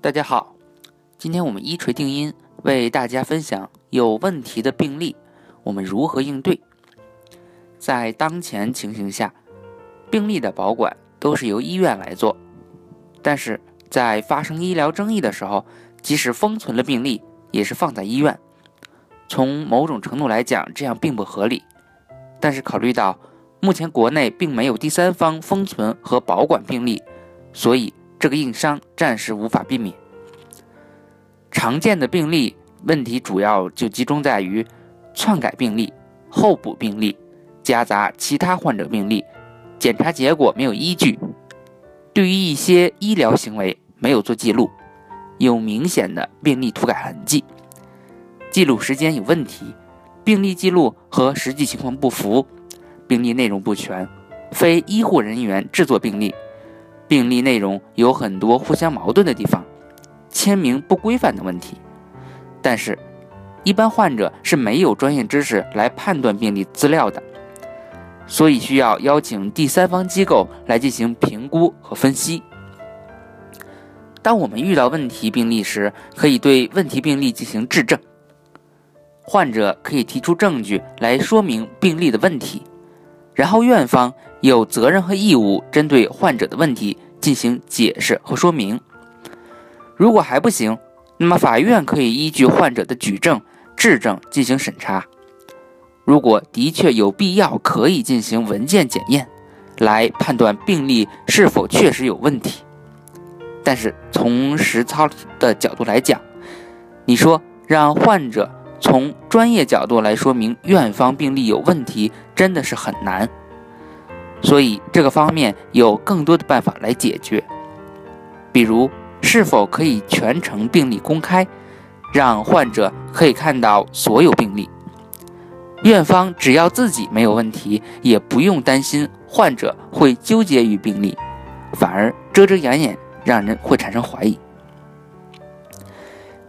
大家好，今天我们一锤定音为大家分享有问题的病例，我们如何应对？在当前情形下，病例的保管都是由医院来做，但是在发生医疗争议的时候，即使封存了病例，也是放在医院。从某种程度来讲，这样并不合理。但是考虑到目前国内并没有第三方封存和保管病例，所以。这个硬伤暂时无法避免。常见的病例问题主要就集中在于篡改病例、候补病例、夹杂其他患者病例、检查结果没有依据、对于一些医疗行为没有做记录、有明显的病例涂改痕迹、记录时间有问题、病例记录和实际情况不符、病例内容不全、非医护人员制作病例。病例内容有很多互相矛盾的地方，签名不规范的问题。但是，一般患者是没有专业知识来判断病例资料的，所以需要邀请第三方机构来进行评估和分析。当我们遇到问题病例时，可以对问题病例进行质证，患者可以提出证据来说明病例的问题，然后院方。有责任和义务针对患者的问题进行解释和说明。如果还不行，那么法院可以依据患者的举证、质证进行审查。如果的确有必要，可以进行文件检验，来判断病例是否确实有问题。但是从实操的角度来讲，你说让患者从专业角度来说明院方病例有问题，真的是很难。所以这个方面有更多的办法来解决，比如是否可以全程病例公开，让患者可以看到所有病例。院方只要自己没有问题，也不用担心患者会纠结于病例，反而遮遮掩掩，让人会产生怀疑。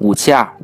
五七二。